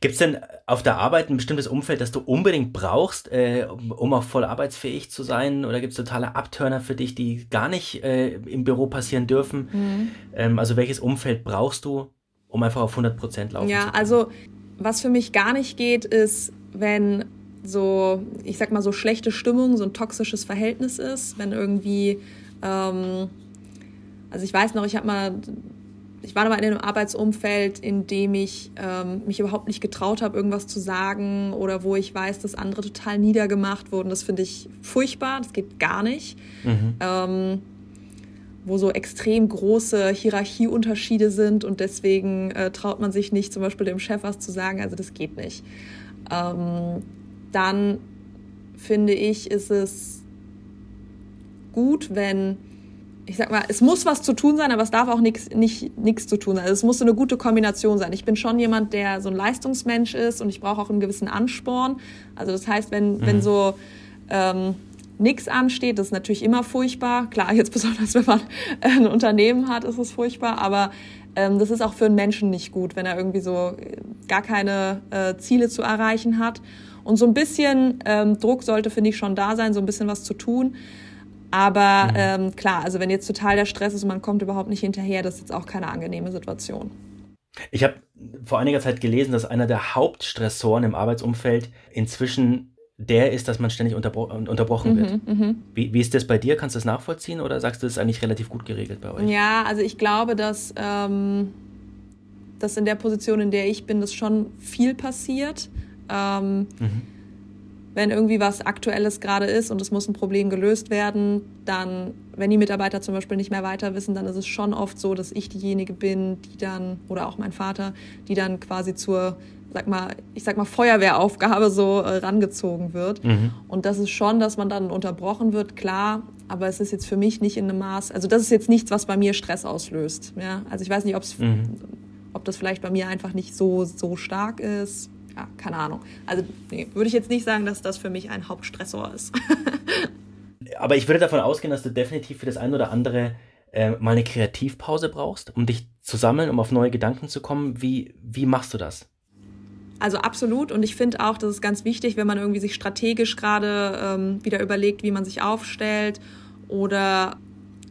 Gibt es denn auf der Arbeit ein bestimmtes Umfeld, das du unbedingt brauchst, äh, um auch voll arbeitsfähig zu sein? Oder gibt es totale Abturner für dich, die gar nicht äh, im Büro passieren dürfen? Mhm. Ähm, also welches Umfeld brauchst du, um einfach auf 100 Prozent laufen ja, zu können? Ja, also was für mich gar nicht geht, ist, wenn so, ich sag mal, so schlechte Stimmung, so ein toxisches Verhältnis ist, wenn irgendwie, ähm, also ich weiß noch, ich habe mal, ich war mal in einem Arbeitsumfeld, in dem ich ähm, mich überhaupt nicht getraut habe, irgendwas zu sagen oder wo ich weiß, dass andere total niedergemacht wurden. Das finde ich furchtbar, das geht gar nicht. Mhm. Ähm, wo so extrem große Hierarchieunterschiede sind und deswegen äh, traut man sich nicht, zum Beispiel dem Chef was zu sagen. Also das geht nicht. Ähm, dann finde ich, ist es gut, wenn, ich sag mal, es muss was zu tun sein, aber es darf auch nichts nicht, nix zu tun sein. Also es muss so eine gute Kombination sein. Ich bin schon jemand, der so ein Leistungsmensch ist und ich brauche auch einen gewissen Ansporn. Also das heißt, wenn, mhm. wenn so ähm, nichts ansteht, das ist natürlich immer furchtbar. Klar, jetzt besonders, wenn man ein Unternehmen hat, ist es furchtbar, aber ähm, das ist auch für einen Menschen nicht gut, wenn er irgendwie so gar keine äh, Ziele zu erreichen hat. Und so ein bisschen ähm, Druck sollte, finde ich, schon da sein, so ein bisschen was zu tun. Aber mhm. ähm, klar, also wenn jetzt total der Stress ist und man kommt überhaupt nicht hinterher, das ist jetzt auch keine angenehme Situation. Ich habe vor einiger Zeit gelesen, dass einer der Hauptstressoren im Arbeitsumfeld inzwischen der ist, dass man ständig unterbro unterbrochen wird. Mhm, mhm, wie, wie, ist das bei dir? Kannst du das nachvollziehen oder sagst du, das ist eigentlich relativ gut geregelt bei euch? Ja, also ich glaube, dass, ähm, dass in der Position, in der ich bin, das schon viel passiert. Ähm, mhm. Wenn irgendwie was Aktuelles gerade ist und es muss ein Problem gelöst werden, dann, wenn die Mitarbeiter zum Beispiel nicht mehr weiter wissen, dann ist es schon oft so, dass ich diejenige bin, die dann, oder auch mein Vater, die dann quasi zur sag mal, ich sag mal, Feuerwehraufgabe so äh, rangezogen wird. Mhm. Und das ist schon, dass man dann unterbrochen wird, klar, aber es ist jetzt für mich nicht in einem Maß, also das ist jetzt nichts, was bei mir Stress auslöst. Ja? Also ich weiß nicht, ob's, mhm. ob das vielleicht bei mir einfach nicht so, so stark ist. Ja, keine Ahnung. Also nee, würde ich jetzt nicht sagen, dass das für mich ein Hauptstressor ist. aber ich würde davon ausgehen, dass du definitiv für das eine oder andere äh, mal eine Kreativpause brauchst, um dich zu sammeln, um auf neue Gedanken zu kommen. Wie, wie machst du das? Also absolut. Und ich finde auch, das ist ganz wichtig, wenn man irgendwie sich strategisch gerade ähm, wieder überlegt, wie man sich aufstellt. Oder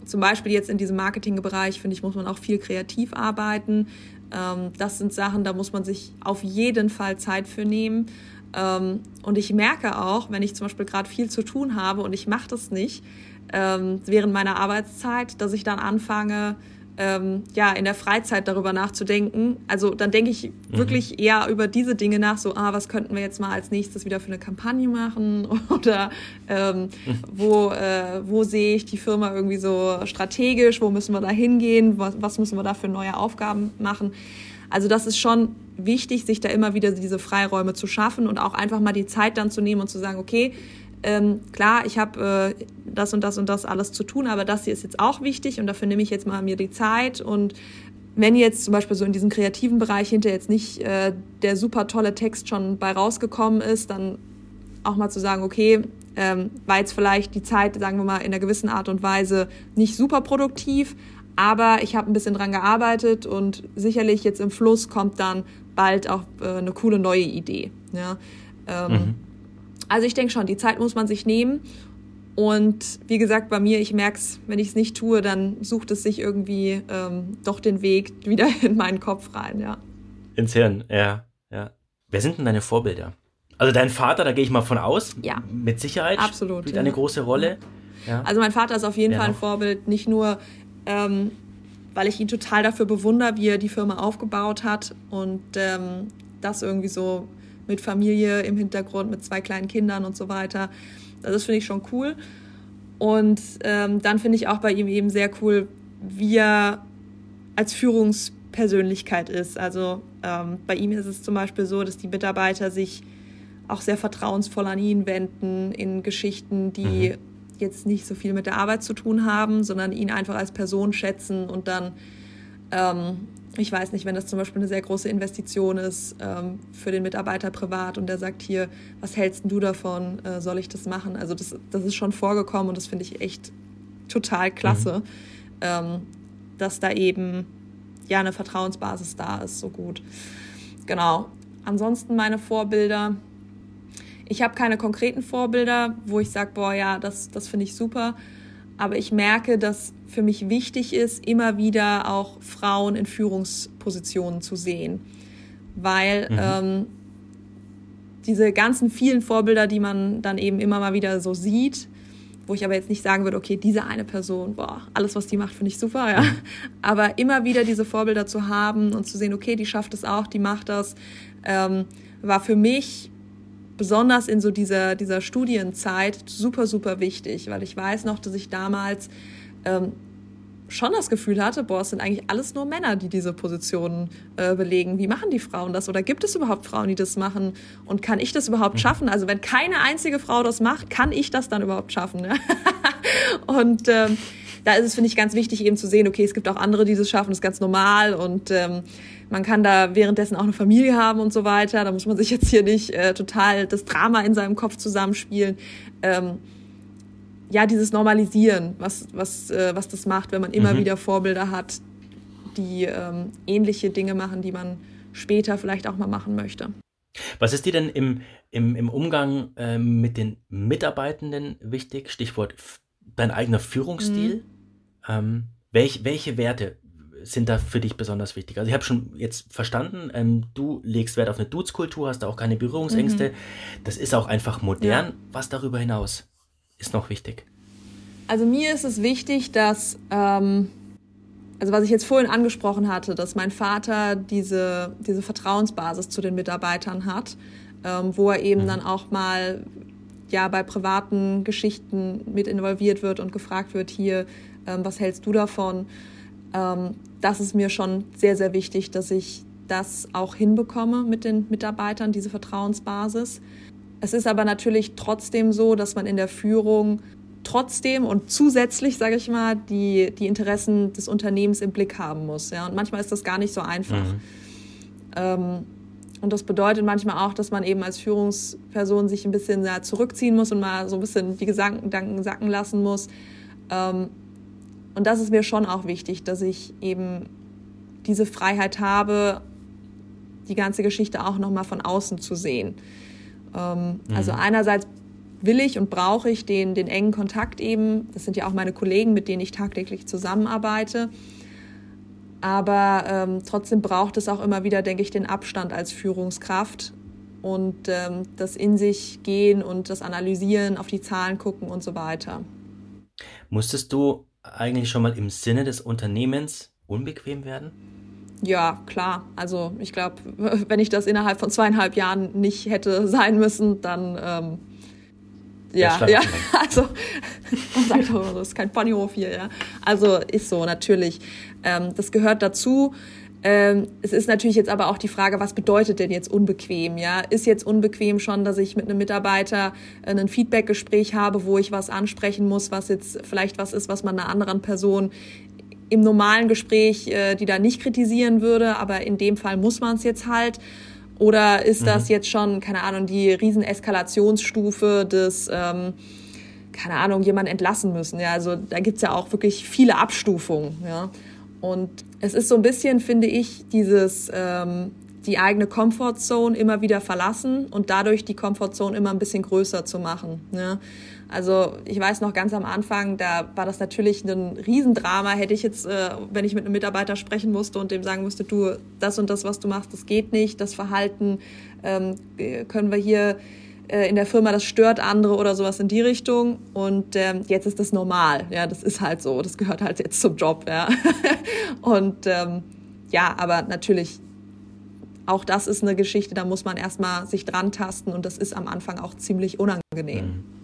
zum Beispiel jetzt in diesem Marketingbereich, finde ich, muss man auch viel kreativ arbeiten. Ähm, das sind Sachen, da muss man sich auf jeden Fall Zeit für nehmen. Ähm, und ich merke auch, wenn ich zum Beispiel gerade viel zu tun habe und ich mache das nicht ähm, während meiner Arbeitszeit, dass ich dann anfange, ähm, ja, in der Freizeit darüber nachzudenken. Also dann denke ich mhm. wirklich eher über diese Dinge nach, so, ah, was könnten wir jetzt mal als nächstes wieder für eine Kampagne machen oder ähm, mhm. wo, äh, wo sehe ich die Firma irgendwie so strategisch, wo müssen wir da hingehen, was, was müssen wir da für neue Aufgaben machen. Also das ist schon wichtig, sich da immer wieder diese Freiräume zu schaffen und auch einfach mal die Zeit dann zu nehmen und zu sagen, okay, ähm, klar, ich habe äh, das und das und das alles zu tun, aber das hier ist jetzt auch wichtig und dafür nehme ich jetzt mal mir die Zeit und wenn jetzt zum Beispiel so in diesem kreativen Bereich hinter jetzt nicht äh, der super tolle Text schon bei rausgekommen ist, dann auch mal zu sagen, okay, ähm, war jetzt vielleicht die Zeit, sagen wir mal, in einer gewissen Art und Weise nicht super produktiv, aber ich habe ein bisschen dran gearbeitet und sicherlich jetzt im Fluss kommt dann bald auch äh, eine coole neue Idee. Ja? Ähm, mhm. Also ich denke schon, die Zeit muss man sich nehmen. Und wie gesagt, bei mir, ich merke es, wenn ich es nicht tue, dann sucht es sich irgendwie ähm, doch den Weg wieder in meinen Kopf rein, ja. Ins Hirn, ja, ja. Wer sind denn deine Vorbilder? Also dein Vater, da gehe ich mal von aus. Ja. Mit Sicherheit. Absolut. Spielt ja. eine große Rolle. Ja. Also mein Vater ist auf jeden Wer Fall ein Vorbild, nicht nur, ähm, weil ich ihn total dafür bewundere, wie er die Firma aufgebaut hat und ähm, das irgendwie so mit Familie im Hintergrund, mit zwei kleinen Kindern und so weiter. Das finde ich schon cool. Und ähm, dann finde ich auch bei ihm eben sehr cool, wie er als Führungspersönlichkeit ist. Also ähm, bei ihm ist es zum Beispiel so, dass die Mitarbeiter sich auch sehr vertrauensvoll an ihn wenden in Geschichten, die mhm. jetzt nicht so viel mit der Arbeit zu tun haben, sondern ihn einfach als Person schätzen und dann ähm, ich weiß nicht, wenn das zum Beispiel eine sehr große Investition ist ähm, für den Mitarbeiter privat und der sagt hier, was hältst du davon, äh, soll ich das machen? Also das, das ist schon vorgekommen und das finde ich echt total klasse, mhm. ähm, dass da eben ja eine Vertrauensbasis da ist, so gut. Genau. Ansonsten meine Vorbilder. Ich habe keine konkreten Vorbilder, wo ich sage, boah, ja, das, das finde ich super. Aber ich merke, dass für mich wichtig ist, immer wieder auch Frauen in Führungspositionen zu sehen. Weil mhm. ähm, diese ganzen vielen Vorbilder, die man dann eben immer mal wieder so sieht, wo ich aber jetzt nicht sagen würde, okay, diese eine Person, boah, alles, was die macht, finde ich super, ja. Mhm. Aber immer wieder diese Vorbilder zu haben und zu sehen, okay, die schafft es auch, die macht das, ähm, war für mich besonders in so dieser, dieser Studienzeit super, super wichtig, weil ich weiß noch, dass ich damals ähm, schon das Gefühl hatte, boah, es sind eigentlich alles nur Männer, die diese Positionen äh, belegen. Wie machen die Frauen das? Oder gibt es überhaupt Frauen, die das machen? Und kann ich das überhaupt mhm. schaffen? Also wenn keine einzige Frau das macht, kann ich das dann überhaupt schaffen? Ne? und ähm, da ist es, finde ich, ganz wichtig eben zu sehen, okay, es gibt auch andere, die das schaffen, das ist ganz normal und ähm, man kann da währenddessen auch eine Familie haben und so weiter. Da muss man sich jetzt hier nicht äh, total das Drama in seinem Kopf zusammenspielen. Ähm, ja, dieses Normalisieren, was, was, äh, was das macht, wenn man immer mhm. wieder Vorbilder hat, die ähm, ähnliche Dinge machen, die man später vielleicht auch mal machen möchte. Was ist dir denn im, im, im Umgang ähm, mit den Mitarbeitenden wichtig? Stichwort dein eigener Führungsstil? Mhm. Ähm, welch, welche Werte sind da für dich besonders wichtig? Also ich habe schon jetzt verstanden, ähm, du legst Wert auf eine Dudes-Kultur, hast da auch keine Berührungsängste. Mhm. Das ist auch einfach modern. Ja. Was darüber hinaus ist noch wichtig? Also mir ist es wichtig, dass, ähm, also was ich jetzt vorhin angesprochen hatte, dass mein Vater diese, diese Vertrauensbasis zu den Mitarbeitern hat, ähm, wo er eben mhm. dann auch mal ja bei privaten Geschichten mit involviert wird und gefragt wird, hier, ähm, was hältst du davon? Ähm, das ist mir schon sehr, sehr wichtig, dass ich das auch hinbekomme mit den Mitarbeitern, diese Vertrauensbasis. Es ist aber natürlich trotzdem so, dass man in der Führung trotzdem und zusätzlich, sage ich mal, die, die Interessen des Unternehmens im Blick haben muss. Ja? Und manchmal ist das gar nicht so einfach. Mhm. Ähm, und das bedeutet manchmal auch, dass man eben als Führungsperson sich ein bisschen ja, zurückziehen muss und mal so ein bisschen die Gedanken sacken lassen muss. Ähm, und das ist mir schon auch wichtig, dass ich eben diese Freiheit habe, die ganze Geschichte auch nochmal von außen zu sehen. Ähm, mhm. Also einerseits will ich und brauche ich den, den engen Kontakt eben. Das sind ja auch meine Kollegen, mit denen ich tagtäglich zusammenarbeite. Aber ähm, trotzdem braucht es auch immer wieder, denke ich, den Abstand als Führungskraft und ähm, das in sich gehen und das Analysieren, auf die Zahlen gucken und so weiter. Musstest du eigentlich schon mal im Sinne des Unternehmens unbequem werden? Ja, klar. Also ich glaube, wenn ich das innerhalb von zweieinhalb Jahren nicht hätte sein müssen, dann ähm, ja, ja, also man sagt immer, das ist kein Ponyhof hier, ja. Also ist so, natürlich. Ähm, das gehört dazu. Ähm, es ist natürlich jetzt aber auch die Frage, was bedeutet denn jetzt unbequem? Ja, ist jetzt unbequem schon, dass ich mit einem Mitarbeiter ein Feedbackgespräch habe, wo ich was ansprechen muss, was jetzt vielleicht was ist, was man einer anderen Person im normalen Gespräch, äh, die da nicht kritisieren würde, aber in dem Fall muss man es jetzt halt. Oder ist mhm. das jetzt schon, keine Ahnung, die Rieseneskalationsstufe des ähm, keine Ahnung, jemanden entlassen müssen. Ja, also da gibt's ja auch wirklich viele Abstufungen. Ja. Und es ist so ein bisschen, finde ich, dieses ähm, die eigene Comfortzone immer wieder verlassen und dadurch die Comfortzone immer ein bisschen größer zu machen. Ne? Also ich weiß noch ganz am Anfang, da war das natürlich ein Riesendrama. Hätte ich jetzt, äh, wenn ich mit einem Mitarbeiter sprechen musste und dem sagen musste, du, das und das, was du machst, das geht nicht, das Verhalten ähm, können wir hier äh, in der Firma, das stört andere oder sowas in die Richtung. Und ähm, jetzt ist das normal. Ja, das ist halt so. Das gehört halt jetzt zum Job. Ja. und ähm, ja, aber natürlich, auch das ist eine Geschichte, da muss man erstmal sich dran tasten und das ist am Anfang auch ziemlich unangenehm. Mhm.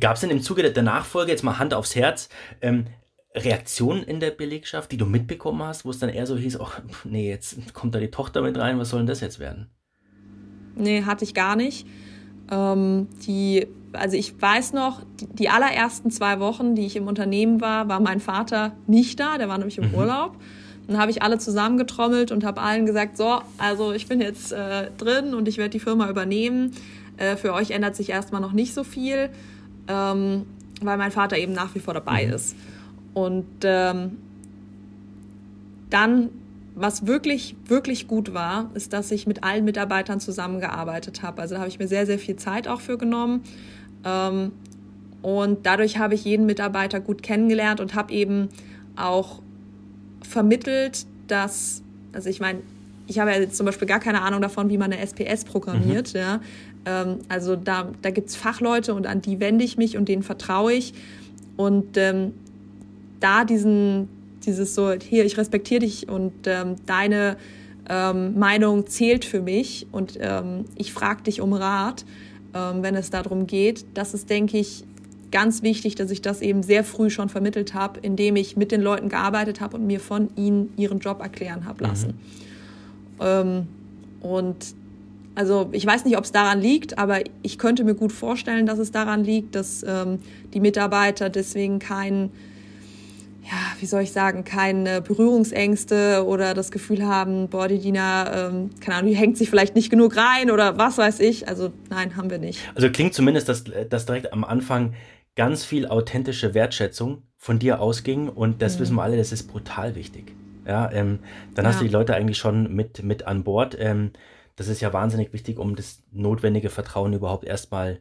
Gab es denn im Zuge der Nachfolge, jetzt mal Hand aufs Herz, ähm, Reaktionen in der Belegschaft, die du mitbekommen hast, wo es dann eher so hieß, ach nee, jetzt kommt da die Tochter mit rein, was soll denn das jetzt werden? Nee, hatte ich gar nicht. Ähm, die, also ich weiß noch, die, die, allerersten zwei Wochen, die ich im Unternehmen war, war mein Vater nicht da, der war nämlich im mhm. Urlaub. Dann habe ich alle zusammengetrommelt und habe allen gesagt, so, also ich bin jetzt äh, drin und ich werde die Firma übernehmen. Äh, für euch ändert sich erstmal noch nicht so viel, ähm, weil mein Vater eben nach wie vor dabei mhm. ist. Und ähm, dann was wirklich, wirklich gut war, ist, dass ich mit allen Mitarbeitern zusammengearbeitet habe. Also da habe ich mir sehr, sehr viel Zeit auch für genommen. Ähm, und dadurch habe ich jeden Mitarbeiter gut kennengelernt und habe eben auch vermittelt, dass, also ich meine, ich habe ja jetzt zum Beispiel gar keine Ahnung davon, wie man eine SPS programmiert. Mhm. Ja. Ähm, also da, da gibt es Fachleute und an die wende ich mich und denen vertraue ich. Und ähm, da diesen, dieses so, hier, ich respektiere dich und ähm, deine ähm, Meinung zählt für mich und ähm, ich frage dich um Rat, ähm, wenn es darum geht. Das ist, denke ich, ganz wichtig, dass ich das eben sehr früh schon vermittelt habe, indem ich mit den Leuten gearbeitet habe und mir von ihnen ihren Job erklären habe lassen. Mhm. Ähm, und also ich weiß nicht, ob es daran liegt, aber ich könnte mir gut vorstellen, dass es daran liegt, dass ähm, die Mitarbeiter deswegen keinen ja, wie soll ich sagen, keine Berührungsängste oder das Gefühl haben, boah, die Dina, ähm, keine Ahnung, die hängt sich vielleicht nicht genug rein oder was weiß ich. Also nein, haben wir nicht. Also klingt zumindest, dass, dass direkt am Anfang ganz viel authentische Wertschätzung von dir ausging und das mhm. wissen wir alle, das ist brutal wichtig. Ja, ähm, dann ja. hast du die Leute eigentlich schon mit, mit an Bord. Ähm, das ist ja wahnsinnig wichtig, um das notwendige Vertrauen überhaupt erstmal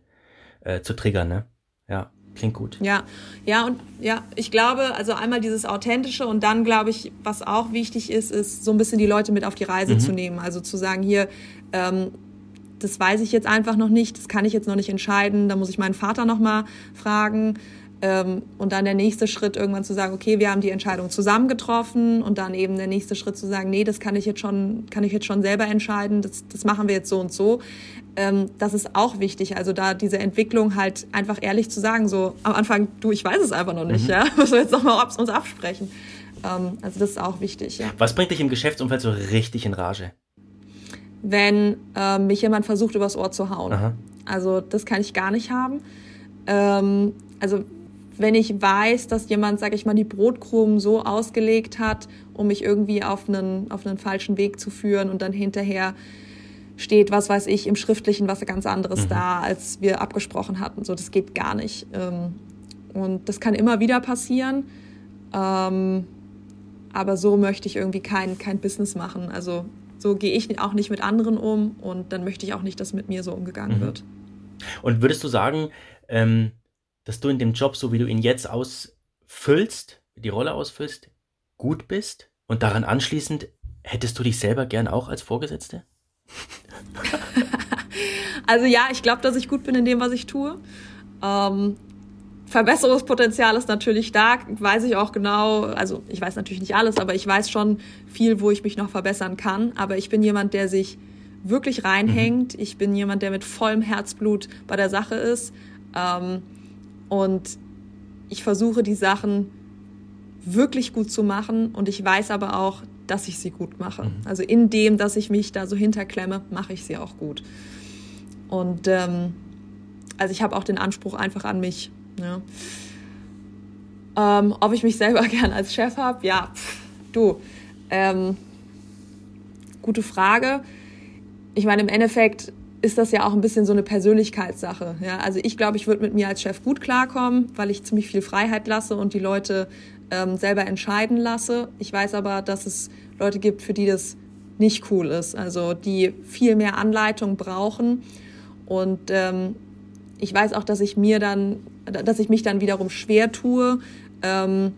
äh, zu triggern, ne? Ja. Klingt gut. Ja, ja, und ja, ich glaube, also einmal dieses Authentische und dann glaube ich, was auch wichtig ist, ist so ein bisschen die Leute mit auf die Reise mhm. zu nehmen. Also zu sagen, hier, ähm, das weiß ich jetzt einfach noch nicht, das kann ich jetzt noch nicht entscheiden, da muss ich meinen Vater nochmal fragen. Ähm, und dann der nächste Schritt irgendwann zu sagen, okay, wir haben die Entscheidung zusammen getroffen und dann eben der nächste Schritt zu sagen, nee, das kann ich jetzt schon, kann ich jetzt schon selber entscheiden, das, das machen wir jetzt so und so. Ähm, das ist auch wichtig. Also da diese Entwicklung halt einfach ehrlich zu sagen, so am Anfang, du, ich weiß es einfach noch nicht, mhm. ja, müssen wir jetzt nochmal uns absprechen. Ähm, also das ist auch wichtig, ja. Was bringt dich im Geschäftsumfeld so richtig in Rage? Wenn äh, mich jemand versucht, übers Ohr zu hauen. Aha. Also das kann ich gar nicht haben. Ähm, also wenn ich weiß, dass jemand, sag ich mal, die Brotkrumen so ausgelegt hat, um mich irgendwie auf einen, auf einen falschen Weg zu führen und dann hinterher steht, was weiß ich, im Schriftlichen was ganz anderes mhm. da, als wir abgesprochen hatten. So, das geht gar nicht. Ähm, und das kann immer wieder passieren. Ähm, aber so möchte ich irgendwie kein, kein Business machen. Also so gehe ich auch nicht mit anderen um und dann möchte ich auch nicht, dass mit mir so umgegangen mhm. wird. Und würdest du sagen, ähm, dass du in dem Job, so wie du ihn jetzt ausfüllst, die Rolle ausfüllst, gut bist? Und daran anschließend, hättest du dich selber gern auch als Vorgesetzte? also ja, ich glaube, dass ich gut bin in dem, was ich tue. Ähm, Verbesserungspotenzial ist natürlich da, weiß ich auch genau. Also ich weiß natürlich nicht alles, aber ich weiß schon viel, wo ich mich noch verbessern kann. Aber ich bin jemand, der sich wirklich reinhängt. Mhm. Ich bin jemand, der mit vollem Herzblut bei der Sache ist. Ähm, und ich versuche die Sachen wirklich gut zu machen und ich weiß aber auch, dass ich sie gut mache. Mhm. Also in dem, dass ich mich da so hinterklemme, mache ich sie auch gut. Und ähm, also ich habe auch den Anspruch einfach an mich. Ja. Ähm, ob ich mich selber gern als Chef habe? Ja, pff, du. Ähm, gute Frage. Ich meine, im Endeffekt ist das ja auch ein bisschen so eine Persönlichkeitssache. Ja? Also ich glaube, ich würde mit mir als Chef gut klarkommen, weil ich ziemlich viel Freiheit lasse und die Leute ähm, selber entscheiden lasse. Ich weiß aber, dass es Leute gibt, für die das nicht cool ist, also die viel mehr Anleitung brauchen. Und ähm, ich weiß auch, dass ich mir dann, dass ich mich dann wiederum schwer tue, ähm,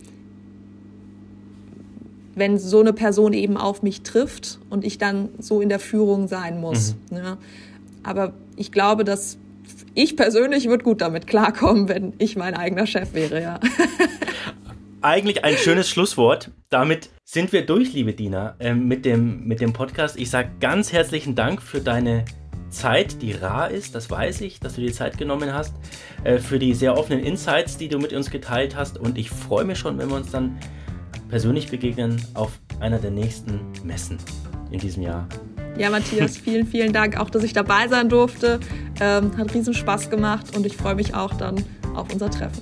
wenn so eine Person eben auf mich trifft und ich dann so in der Führung sein muss. Mhm. Ja. Aber ich glaube, dass ich persönlich würde gut damit klarkommen, wenn ich mein eigener Chef wäre, ja. Eigentlich ein schönes Schlusswort. Damit sind wir durch, liebe Dina, äh, mit, dem, mit dem Podcast. Ich sage ganz herzlichen Dank für deine Zeit, die rar ist, das weiß ich, dass du dir Zeit genommen hast, äh, für die sehr offenen Insights, die du mit uns geteilt hast. Und ich freue mich schon, wenn wir uns dann persönlich begegnen auf einer der nächsten Messen in diesem Jahr. Ja, Matthias, vielen, vielen Dank auch, dass ich dabei sein durfte. Ähm, hat riesen Spaß gemacht und ich freue mich auch dann auf unser Treffen.